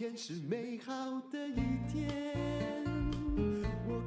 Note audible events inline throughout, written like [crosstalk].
天是美好的一天。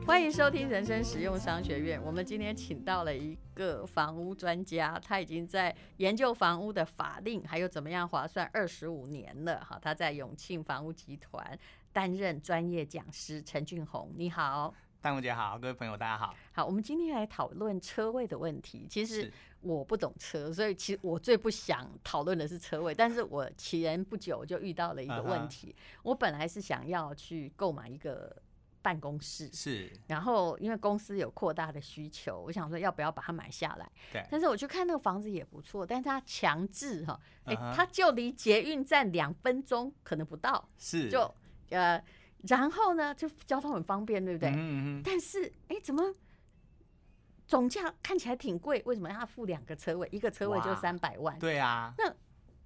欢迎收听人生实用商学院。我们今天请到了一个房屋专家，他已经在研究房屋的法令还有怎么样划算二十五年了。哈，他在永庆房屋集团担任专业讲师。陈俊宏，你好。戴文姐好，各位朋友大家好。好，我们今天来讨论车位的问题。其实我不懂车，所以其实我最不想讨论的是车位。但是我起人不久就遇到了一个问题。Uh. 我本来是想要去购买一个办公室，是。然后因为公司有扩大的需求，我想说要不要把它买下来？对。但是我去看那个房子也不错，但是它强制哈，哎、欸，它就离捷运站两分钟可能不到，是。就呃。然后呢，就交通很方便，对不对？嗯嗯。但是，哎，怎么总价看起来挺贵？为什么要付两个车位？一个车位就三百万？对啊。那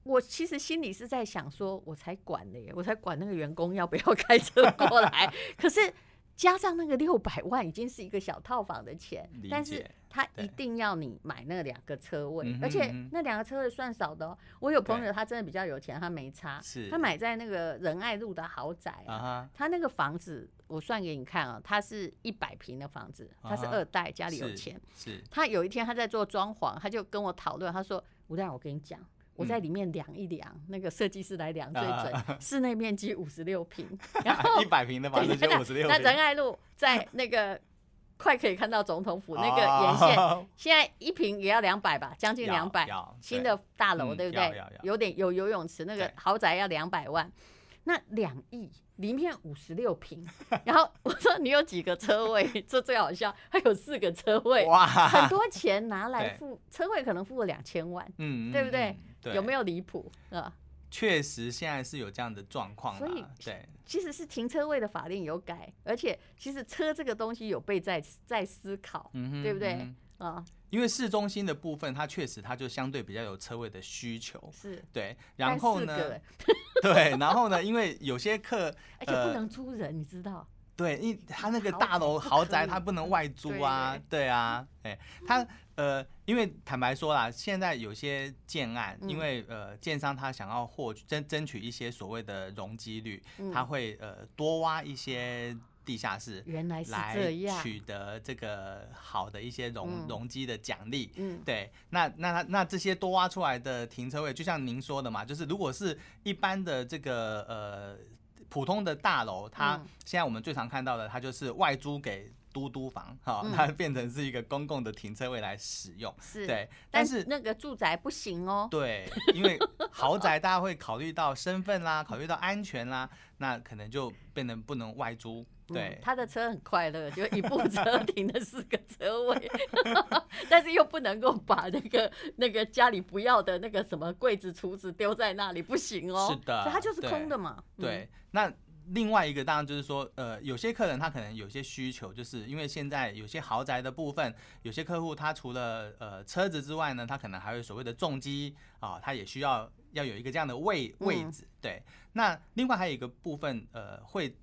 我其实心里是在想说，我才管呢，我才管那个员工要不要开车过来。可是。加上那个六百 [laughs] 万，已经是一个小套房的钱，但是他一定要你买那两个车位，而且那两个车位算少的哦。我有朋友，他真的比较有钱，他没差，他买在那个仁爱路的豪宅啊，他那个房子我算给你看啊，他是一百平的房子，他是二代，家里有钱，是。他有一天他在做装潢，他就跟我讨论，他说吴大，我跟你讲。我在里面量一量，嗯、那个设计师来量最准，啊、[laughs] 室内面积五十六平，[laughs] 然后一百平的房子就五十六。[laughs] 那仁爱路在那个快可以看到总统府那个沿线，哦、现在一平也要两百吧，将近两百。新的大楼对不对？嗯、有点有游泳池，那个豪宅要两百万。那两亿里面五十六平，然后我说你有几个车位？这最好笑，还有四个车位，哇，很多钱拿来付车位，可能付了两千万，嗯，对不对？对，有没有离谱啊？确实，现在是有这样的状况。所以，对，其实是停车位的法令有改，而且其实车这个东西有被在在思考，嗯，对不对？嗯啊，因为市中心的部分，它确实它就相对比较有车位的需求，是对。然后呢，[laughs] 对，然后呢，因为有些客，[laughs] 而且不能租人，呃，你知道。对，因为他那个大楼豪宅，他不能外租啊，对，啊，哎，他呃，因为坦白说啦，现在有些建案，因为呃，建商他想要获取争争取一些所谓的容积率，他会呃多挖一些地下室，原来是这样，来取得这个好的一些容容积的奖励，嗯，对，那那他那这些多挖出来的停车位，就像您说的嘛，就是如果是一般的这个呃。普通的大楼，它现在我们最常看到的，它就是外租给都都房，哈、嗯，它变成是一个公共的停车位来使用，是对。但是，但那个住宅不行哦，[laughs] 对，因为豪宅大家会考虑到身份啦，[laughs] 考虑到安全啦，那可能就变成不能外租。对、嗯，他的车很快乐，就一部车停了四个车位，[laughs] 但是又不能够把那个那个家里不要的那个什么柜子、橱子丢在那里，不行哦。是的，它就是空的嘛。对，那另外一个当然就是说，呃，有些客人他可能有些需求，就是因为现在有些豪宅的部分，有些客户他除了呃车子之外呢，他可能还有所谓的重机啊，他也需要要有一个这样的位位置。嗯、对，那另外还有一个部分，呃，会。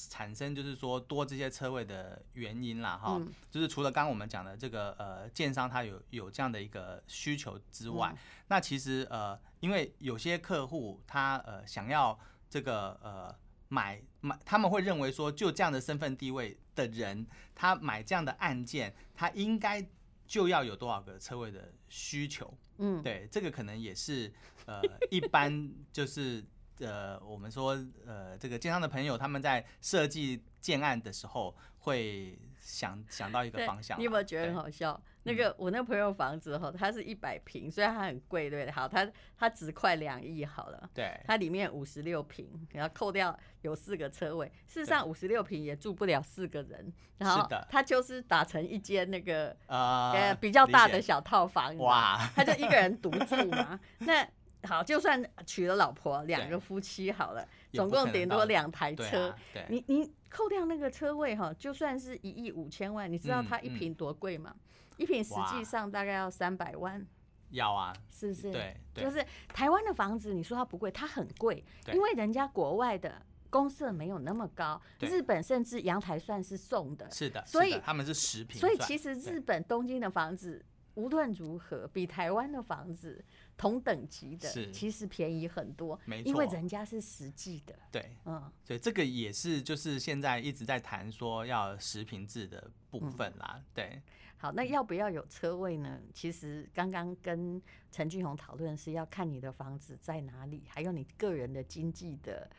产生就是说多这些车位的原因啦，哈、嗯，就是除了刚刚我们讲的这个呃建商他有有这样的一个需求之外，嗯、那其实呃因为有些客户他呃想要这个呃买买，他们会认为说就这样的身份地位的人，他买这样的案件，他应该就要有多少个车位的需求，嗯，对，这个可能也是呃一般 [laughs] 就是。呃，我们说，呃，这个建商的朋友他们在设计建案的时候，会想想到一个方向。你有没有觉得很好笑？那个我那朋友房子哈，它是一百平，虽然它很贵，对，好，它它值快两亿好了。对。它里面五十六平，然后扣掉有四个车位，事实上五十六平也住不了四个人。然后它就是打成一间那个呃比较大的小套房。哇。他就一个人独住嘛？[laughs] 那。好，就算娶了老婆，两个夫妻好了，总共顶多两台车。啊、你你扣掉那个车位哈，就算是一亿五千万，你知道它一坪多贵吗？嗯嗯、一坪实际上大概要三百万。要啊，是不是？对，對就是台湾的房子，你说它不贵，它很贵，因为人家国外的公社没有那么高，日本甚至阳台算是送的。是的，所以他们是十坪。所以其实日本东京的房子。无论如何，比台湾的房子同等级的，其实便宜很多。没错，因为人家是实际的。对，嗯，所以这个也是就是现在一直在谈说要实坪制的部分啦。嗯、对，好，那要不要有车位呢？其实刚刚跟陈俊宏讨论是要看你的房子在哪里，还有你个人的经济的。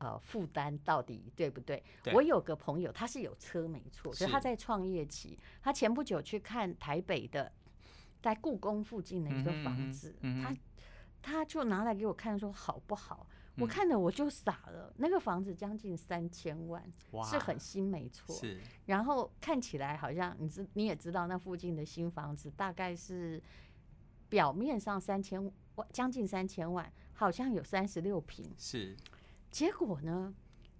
呃，负担到底对不对？对，我有个朋友，他是有车没错，所以他在创业期，他前不久去看台北的，在故宫附近的一个房子，嗯嗯嗯、他他就拿来给我看，说好不好？嗯、我看了我就傻了，那个房子将近三千万，是很新没错。是，然后看起来好像你知你也知道，那附近的新房子大概是表面上三千万，将近三千万，好像有三十六平。是。结果呢？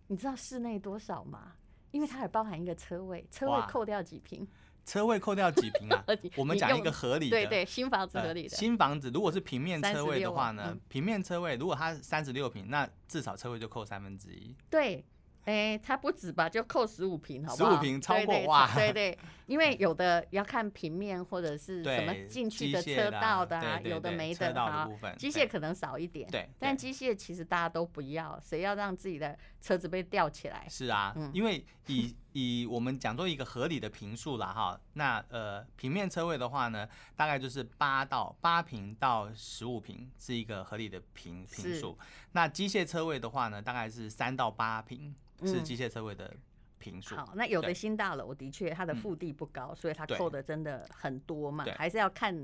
你知道室内多少吗？因为它还包含一个车位，车位扣掉几坪？车位扣掉几平啊？[laughs] 我们讲一个合理的，对对，新房子合理的。新房子如果是平面车位的话呢？平面车位如果它三十六平，那至少车位就扣三分之一。对。哎、欸，它不止吧，就扣十五平，好不好？十五平超过哇！对对，因为 [laughs] 有的要看平面或者是什么进去的车道的啊，有的没的啊。机械可能少一点，对，但机械其实大家都不要，谁要让自己的车子被吊起来？是啊，嗯、因为以以我们讲做一个合理的平数啦哈，那呃平面车位的话呢，大概就是八到八平到十五平是一个合理的平平数。那机械车位的话呢，大概是三到八平。是机械车位的平数。好，那有的新大楼的确它的腹地不高，所以它扣的真的很多嘛。还是要看，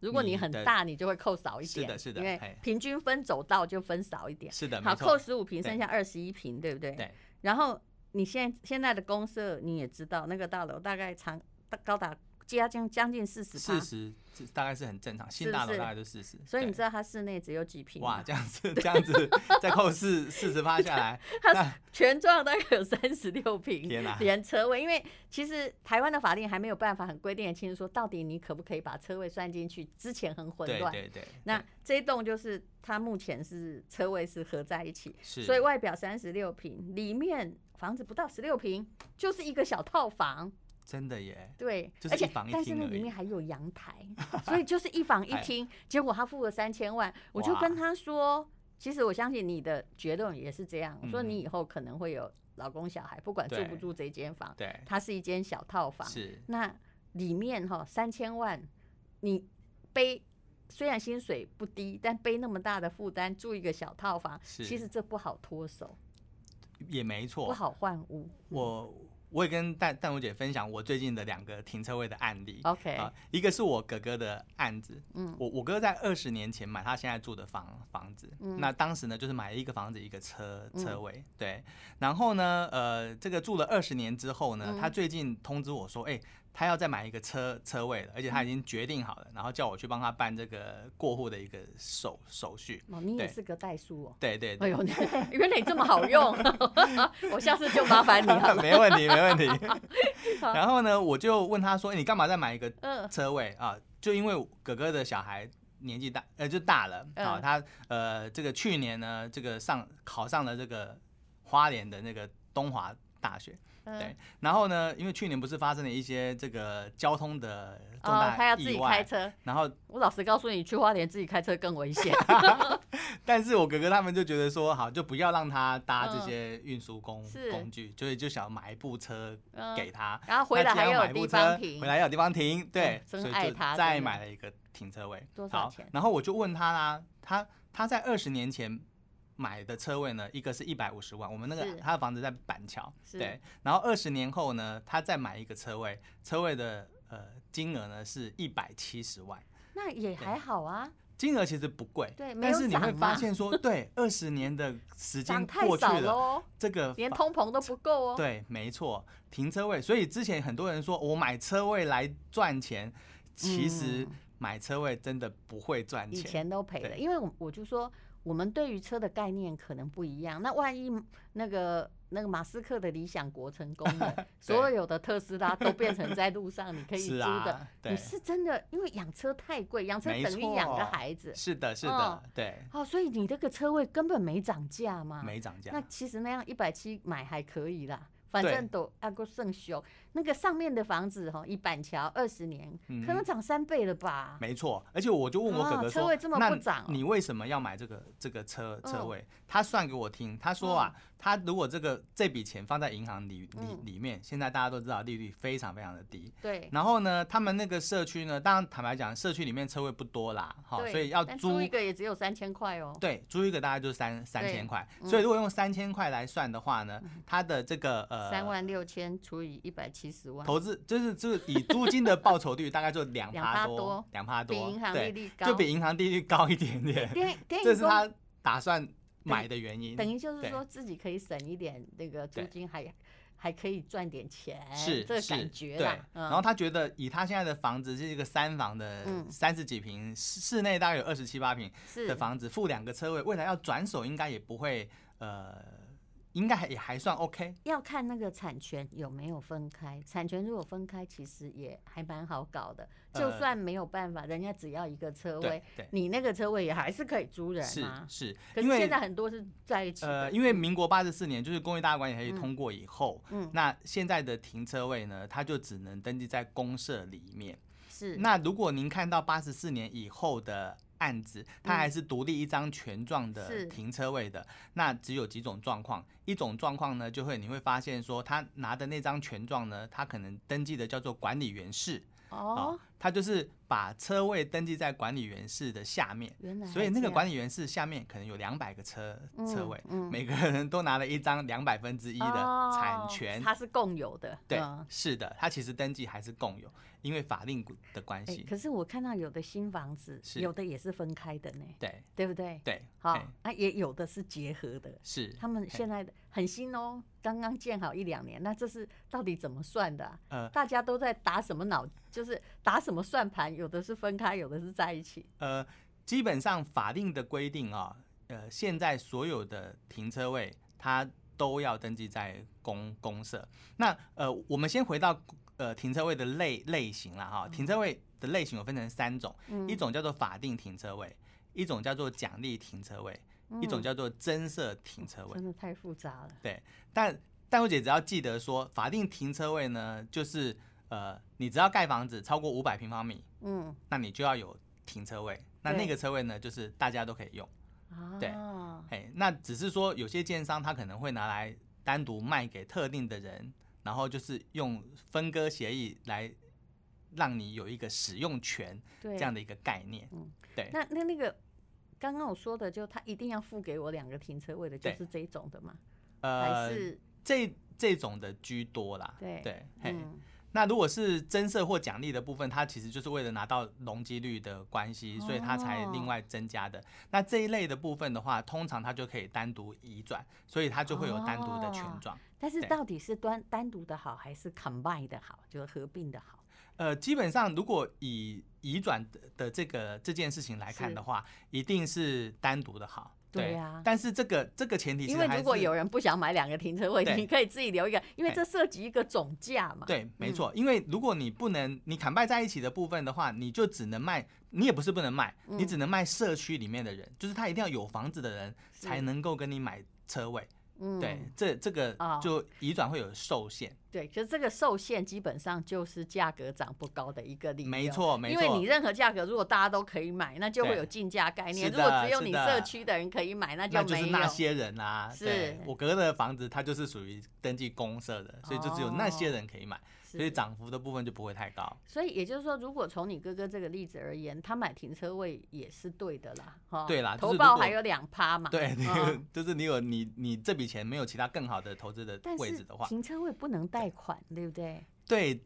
如果你很大，你就会扣少一点。是的，是的。因为平均分走道就分少一点。是的，好，扣十五平，剩下二十一平，对不对？对。然后你现现在的公社你也知道，那个大楼大概长高达。加将将近四十，四十大概是很正常，新大楼大概就四十。所以你知道它室内只有几平？哇，这样子 [laughs] 这样子再扣四四十趴下来，[laughs] 它全幢大概有三十六平，天啊，连车位。因为其实台湾的法令还没有办法很规定的清楚说，到底你可不可以把车位算进去？之前很混乱。对对对。那这一栋就是它目前是车位是合在一起，所以外表三十六平，里面房子不到十六平，就是一个小套房。真的耶，对，而且但是那里面还有阳台，[laughs] 所以就是一房一厅。结果他付了三千万，我就跟他说，其实我相信你的结论也是这样。我说你以后可能会有老公小孩，不管住不住这间房，对，它是一间小套房。是，那里面哈三千万，你背虽然薪水不低，但背那么大的负担住一个小套房，其实这不好脱手，也没错，不好换屋。我。我也跟淡淡如姐分享我最近的两个停车位的案例。OK，啊，一个是我哥哥的案子。嗯，我我哥在二十年前买他现在住的房房子。嗯，那当时呢，就是买了一个房子一个车车位。对，然后呢，呃，这个住了二十年之后呢，他最近通知我说，哎。他要再买一个车车位了，而且他已经决定好了，然后叫我去帮他办这个过户的一个手手续。哦，你也是个代书哦。对对，對。哎呦，[laughs] 原来你这么好用，[laughs] 我下次就麻烦你了。[laughs] 没问题，没问题。然后呢，我就问他说：“你干嘛再买一个车位啊？”就因为哥哥的小孩年纪大，呃，就大了啊。他呃，这个去年呢，这个上考上了这个花莲的那个东华大学。对，然后呢，因为去年不是发生了一些这个交通的重大意外，他要自己开车。然后我老实告诉你，去花莲自己开车更危险。[laughs] 但是我哥哥他们就觉得说，好，就不要让他搭这些运输工工具，所以就想买一部车给他，然后回来还有地方停，回来要有地方停，对，所以就再买了一个停车位。多少钱？然后我就问他啦，他他在二十年前。买的车位呢，一个是一百五十万，我们那个他的房子在板桥，对。然后二十年后呢，他再买一个车位，车位的呃金额呢是一百七十万，那也还好啊。金额其实不贵，对，但是你会发现说，对，[laughs] 二十年的时间过去了，这个连通膨都不够哦。对，没错，停车位。所以之前很多人说我买车位来赚钱，其实买车位真的不会赚钱，以前都赔了，因为我我就说。我们对于车的概念可能不一样。那万一那个那个马斯克的理想国成功了，[laughs] 所有的特斯拉都变成在路上你可以租的，你是真的，因为养车太贵，养车等于养个孩子。是的，是的，对。哦，所以你这个车位根本没涨价嘛？没涨价。那其实那样一百七买还可以啦。反正都阿个胜修。那个上面的房子哈，一板桥二十年，可能涨三倍了吧？没错，而且我就问我哥哥说，车位这么不涨，你为什么要买这个这个车车位？他算给我听，他说啊，他如果这个这笔钱放在银行里里里面，现在大家都知道利率非常非常的低。对。然后呢，他们那个社区呢，当然坦白讲，社区里面车位不多啦，哈，所以要租一个也只有三千块哦。对，租一个大概就是三三千块，所以如果用三千块来算的话呢，它的这个呃三万六千除以一百七十万，投资。就是就是以租金的报酬率大概就两趴多，两趴多，比银行利率高，就比银行利率高一点点。[laughs] 这是他打算买的原因。等于就是说自己可以省一点那个租金，还还可以赚点钱，是这个感觉。对，然后他觉得以他现在的房子是一个三房的三十几平，室内大概有二十七八平的房子，付两个车位，未来要转手应该也不会呃。应该也还算 OK，要看那个产权有没有分开。产权如果分开，其实也还蛮好搞的。就算没有办法，人家只要一个车位，你那个车位也还是可以租人啊。是是，可是现在很多是在一起。呃，因为民国八十四年就是工业大管理条例通过以后，嗯，那现在的停车位呢，它就只能登记在公社里面。是。那如果您看到八十四年以后的。案子，它还是独立一张权状的停车位的，那只有几种状况。一种状况呢，就会你会发现说，他拿的那张权状呢，他可能登记的叫做管理员室。哦，他就是把车位登记在管理员室的下面，所以那个管理员室下面可能有两百个车车位，每个人都拿了一张两百分之一的产权，它是共有的。对，是的，它其实登记还是共有，因为法令的关系。可是我看到有的新房子，有的也是分开的呢，对，对不对？对，好，啊，也有的是结合的，是他们现在的。很新哦，刚刚建好一两年，那这是到底怎么算的？呃，大家都在打什么脑？就是打什么算盘？有的是分开，有的是在一起。呃，基本上法定的规定啊，呃，现在所有的停车位它都要登记在公公社。那呃，我们先回到呃停车位的类类型了哈。停车位的类型有分成三种，嗯、一种叫做法定停车位，一种叫做奖励停车位。一种叫做增设停车位，真的太复杂了。对，但但我姐只要记得说，法定停车位呢，就是呃，你只要盖房子超过五百平方米，嗯，那你就要有停车位。那那个车位呢，就是大家都可以用。对，哎，那只是说有些建商他可能会拿来单独卖给特定的人，然后就是用分割协议来让你有一个使用权这样的一个概念。嗯，对。那那那个。刚刚我说的，就他一定要付给我两个停车位的，就是这种的吗？呃，还是这这种的居多啦。对对，嗯。那如果是增设或奖励的部分，它其实就是为了拿到容积率的关系，所以它才另外增加的。那这一类的部分的话，通常它就可以单独移转，所以它就会有单独的权状。但是到底是单单独的好，还是 combine 的好，就是合并的好？呃，基本上如果以移转的的这个这件事情来看的话，一定是单独的好。对呀。但是这个这个前提是，因为如果有人不想买两个停车位，你可以自己留一个，因为这涉及一个总价嘛。对，没错。因为如果你不能你砍卖在一起的部分的话，你就只能卖，你也不是不能卖，你只能卖社区里面的人，就是他一定要有房子的人才能够跟你买车位。嗯，对，这这个就移转会有受限。哦、对，就这个受限基本上就是价格涨不高的一个理由。没错，没错。因为你任何价格如果大家都可以买，那就会有竞价概念。如果只有你社区的人可以买，那就没有。那就是那些人啊。是。我哥哥的房子，他就是属于登记公社的，所以就只有那些人可以买。哦所以涨幅的部分就不会太高。所以也就是说，如果从你哥哥这个例子而言，他买停车位也是对的啦，哈。对啦，投报还有两趴嘛。[laughs] 对，那个就是你有你你这笔钱没有其他更好的投资的位置的话，停车位不能贷款，对不对？对，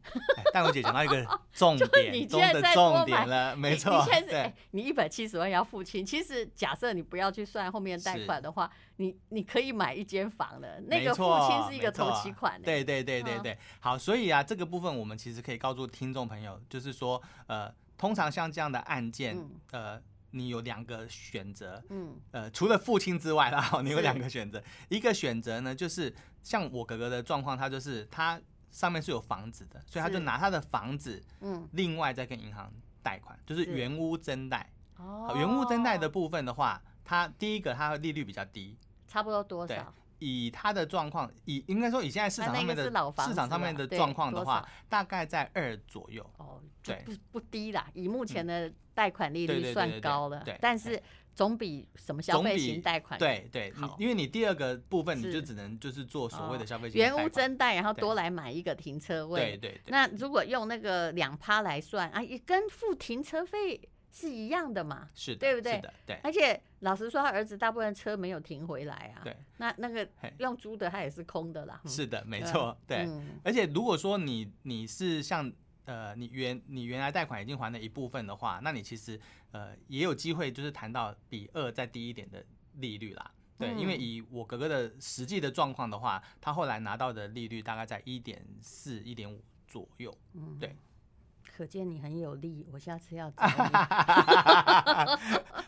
淡如姐讲到一个 [laughs] 重点中的重点了，没错。你现在 [laughs] 你一百七十万要付清，其实假设你不要去算后面贷款的话，你你可以买一间房的，那个付清是一个头期款。对对对对对，好，所以啊，这个部分我们其实可以告诉听众朋友，就是说，呃，通常像这样的案件，呃，你有两个选择，嗯，呃，除了付清之外啦，[laughs] 你有两个选择，一个选择呢，就是像我哥哥的状况，他就是他。上面是有房子的，所以他就拿他的房子，嗯，另外再跟银行贷款，就是原屋增贷。哦，原屋增贷的部分的话，它第一个它的利率比较低，差不多多少？以它的状况，以应该说以现在市场上面的市场上面的状况的话，大概在二左右。哦，对，不不低啦，以目前的贷款利率算高了，对，但是总比什么消费型贷款对对，因为你第二个部分你就只能就是做所谓的消费型原屋增贷，然后多来买一个停车位，对对对。那如果用那个两趴来算啊，也跟付停车费。是一样的嘛？是的，对不对？对。而且老实说，他儿子大部分车没有停回来啊。对。那那个用租的，他也是空的啦。是的，没错。对。而且如果说你你是像呃你原你原来贷款已经还了一部分的话，那你其实呃也有机会就是谈到比二再低一点的利率啦。对。因为以我哥哥的实际的状况的话，他后来拿到的利率大概在一点四、一点五左右。嗯。对。可见你很有力，我下次要找你。[laughs]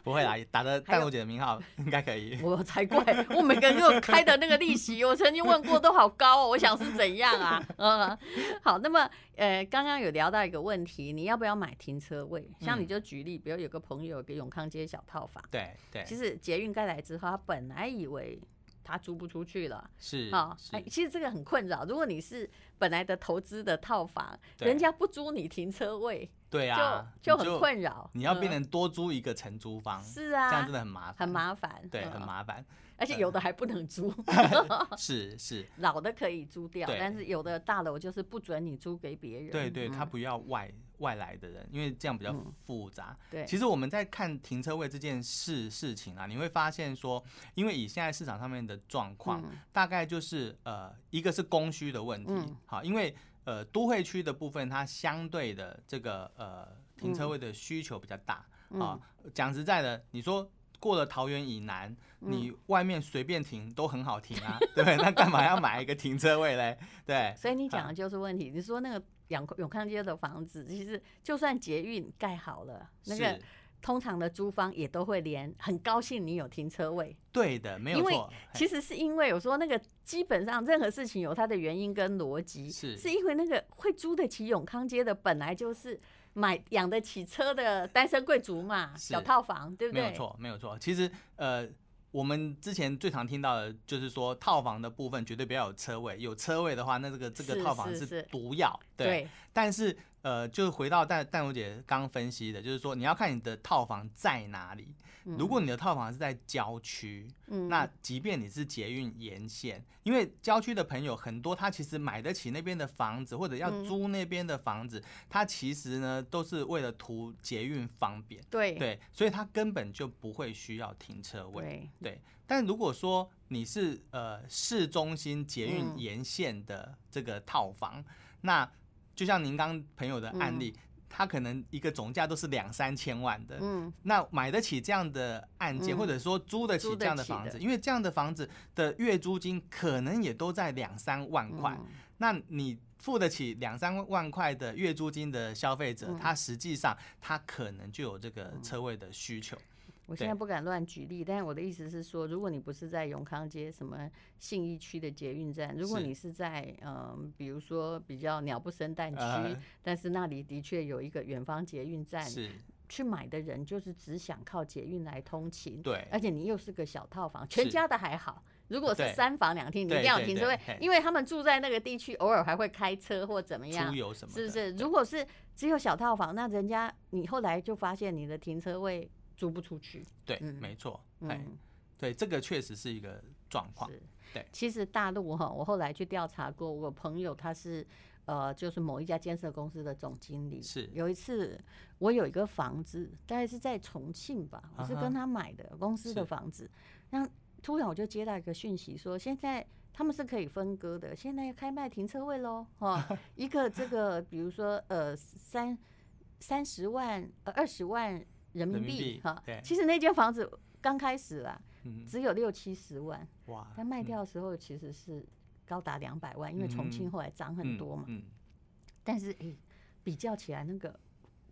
不会啦，打着淡如姐的名号应该可以。我才怪，我每个人给我开的那个利息，我曾经问过都好高哦。我想是怎样啊？嗯，[laughs] 好，那么呃，刚刚有聊到一个问题，你要不要买停车位？像你就举例，比如有个朋友给永康街小套房，对对。其实捷运盖来之后，他本来以为。他租不出去了，是啊，哎，其实这个很困扰。如果你是本来的投资的套房，人家不租你停车位，对啊，就就很困扰。你要变成多租一个承租方，是啊，这样真的很麻烦，很麻烦，对，很麻烦。而且有的还不能租，[laughs] 是是，[laughs] 老的可以租掉，但是有的大楼就是不准你租给别人。对对，他不要外外来的人，因为这样比较复杂。对，其实我们在看停车位这件事事情啊，你会发现说，因为以现在市场上面的状况，大概就是呃，一个是供需的问题，好，因为呃，都会区的部分它相对的这个呃停车位的需求比较大啊。讲实在的，你说。过了桃园以南，你外面随便停都很好停啊，嗯、对，那干嘛要买一个停车位嘞？对，[laughs] 所以你讲的就是问题。你说那个永永康街的房子，其实就算捷运盖好了，那个通常的租方也都会连很高兴你有停车位。对的，没有错。因为其实是因为我说那个基本上任何事情有它的原因跟逻辑，是是因为那个会租得起永康街的本来就是。买养得起车的单身贵族嘛，小套房，对不对？没有错，没有错。其实，呃，我们之前最常听到的就是说，套房的部分绝对不要有车位，有车位的话，那这个这个套房是毒药。对。对但是，呃，就回到淡淡如姐刚刚分析的，就是说，你要看你的套房在哪里。如果你的套房是在郊区，嗯，那即便你是捷运沿线，因为郊区的朋友很多，他其实买得起那边的房子，或者要租那边的房子，他其实呢都是为了图捷运方便，对。对，所以他根本就不会需要停车位，对。但如果说你是呃市中心捷运沿线的这个套房，那就像您刚朋友的案例。他可能一个总价都是两三千万的，嗯，那买得起这样的案件，或者说租得起这样的房子，因为这样的房子的月租金可能也都在两三万块，那你付得起两三万块的月租金的消费者，他实际上他可能就有这个车位的需求。我现在不敢乱举例，但是我的意思是说，如果你不是在永康街什么信义区的捷运站，如果你是在嗯，比如说比较鸟不生蛋区，但是那里的确有一个远方捷运站，是去买的人就是只想靠捷运来通勤，对，而且你又是个小套房，全家的还好，如果是三房两厅，你一定要停车位，因为他们住在那个地区，偶尔还会开车或怎么样，是不是？如果是只有小套房，那人家你后来就发现你的停车位。租不出去，对，没错，嗯，对，这个确实是一个状况。对，其实大陆哈，我后来去调查过，我朋友他是呃，就是某一家建设公司的总经理。是，有一次我有一个房子，大概是在重庆吧，我是跟他买的公司的房子。那突然我就接到一个讯息，说现在他们是可以分割的，现在要开卖停车位喽，哈，[laughs] 一个这个比如说呃三三十万呃二十万。人民币哈，其实那间房子刚开始啦，只有六七十万，哇！但卖掉的时候其实是高达两百万，因为重庆后来涨很多嘛。但是诶，比较起来，那个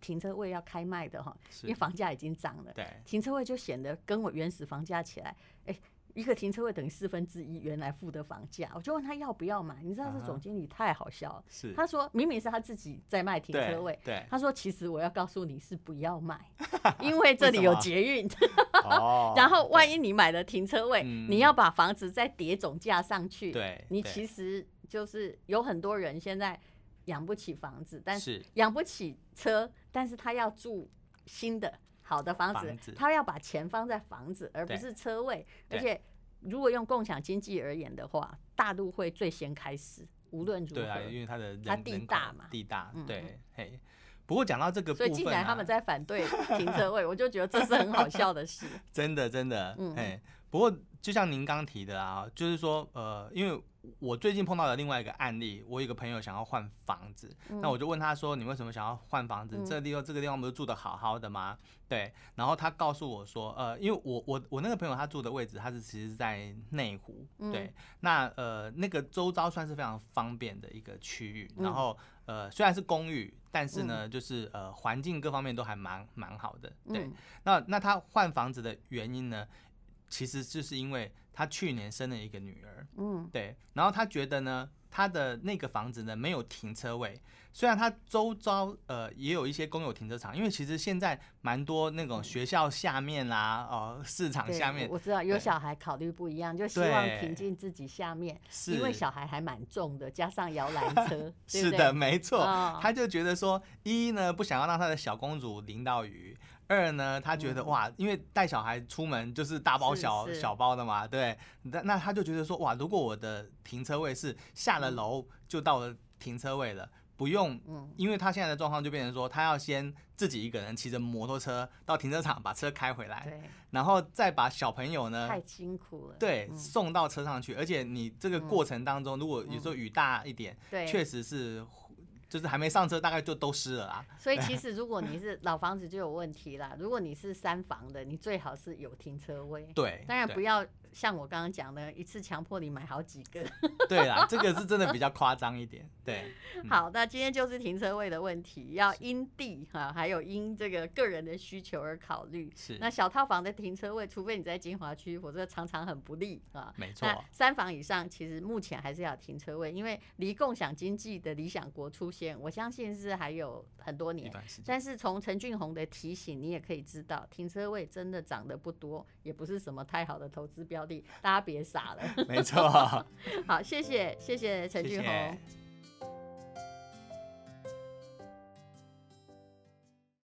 停车位要开卖的哈，因为房价已经涨了，对，停车位就显得跟我原始房价起来，诶。一个停车位等于四分之一原来付的房价，我就问他要不要买。你知道这总经理太好笑了，是。他说明明是他自己在卖停车位，对，他说其实我要告诉你是不要买，[laughs] 因为这里有捷运。哦，[laughs] 然后万一你买了停车位，嗯、你要把房子再叠总价上去，对，你其实就是有很多人现在养不起房子，但是。养不起车，但是他要住新的好的房子，他要把钱放在房子，而不是车位，而且如果用共享经济而言的话，大陆会最先开始。无论如何，对啊，因为他的人它地大嘛，地大，嗯、对，嘿。不过讲到这个部分、啊，所以既然他们在反对停车位，我就觉得这是很好笑的事。[laughs] 真的，真的，嗯，嘿。不过就像您刚提的啊，就是说，呃，因为我最近碰到了另外一个案例，我有一个朋友想要换房子，嗯、那我就问他说：“你为什么想要换房子？嗯、这个地方这个地方不是住的好好的吗？”对。然后他告诉我说：“呃，因为我我我那个朋友他住的位置，他是其实在内湖，对。嗯、那呃那个周遭算是非常方便的一个区域，然后。嗯”呃，虽然是公寓，但是呢，嗯、就是呃，环境各方面都还蛮蛮好的。对，嗯、那那他换房子的原因呢，其实就是因为他去年生了一个女儿。嗯，对，然后他觉得呢。他的那个房子呢，没有停车位，虽然他周遭呃也有一些公有停车场，因为其实现在蛮多那种学校下面啦，哦、呃、市场下面，我知道有小孩考虑不一样，就希望停进自己下面，因为小孩还蛮重的，加上摇篮车，[laughs] 对对是的，没错，哦、他就觉得说，一呢不想要让他的小公主淋到雨。二呢，他觉得哇，因为带小孩出门就是大包小小包的嘛，对，那那他就觉得说哇，如果我的停车位是下了楼就到了停车位了，不用，因为他现在的状况就变成说，他要先自己一个人骑着摩托车到停车场把车开回来，对，然后再把小朋友呢，太辛苦了，对，送到车上去，而且你这个过程当中，如果有时候雨大一点，对，确实是。就是还没上车，大概就都湿了啦。所以其实如果你是老房子就有问题啦。[laughs] 如果你是三房的，你最好是有停车位。对，当然不要像我刚刚讲的，一次强迫你买好几个。对啦，[laughs] 这个是真的比较夸张一点。对，嗯、好，那今天就是停车位的问题，要因地哈，还有因这个个人的需求而考虑。是。那小套房的停车位，除非你在金华区，否则常常很不利啊。没错。三房以上，其实目前还是要停车位，因为离共享经济的理想国出现。我相信是还有很多年，但是从陈俊宏的提醒，你也可以知道，停车位真的涨得不多，也不是什么太好的投资标的，大家别傻了。没错，[laughs] 好，谢谢谢谢陈俊宏。谢谢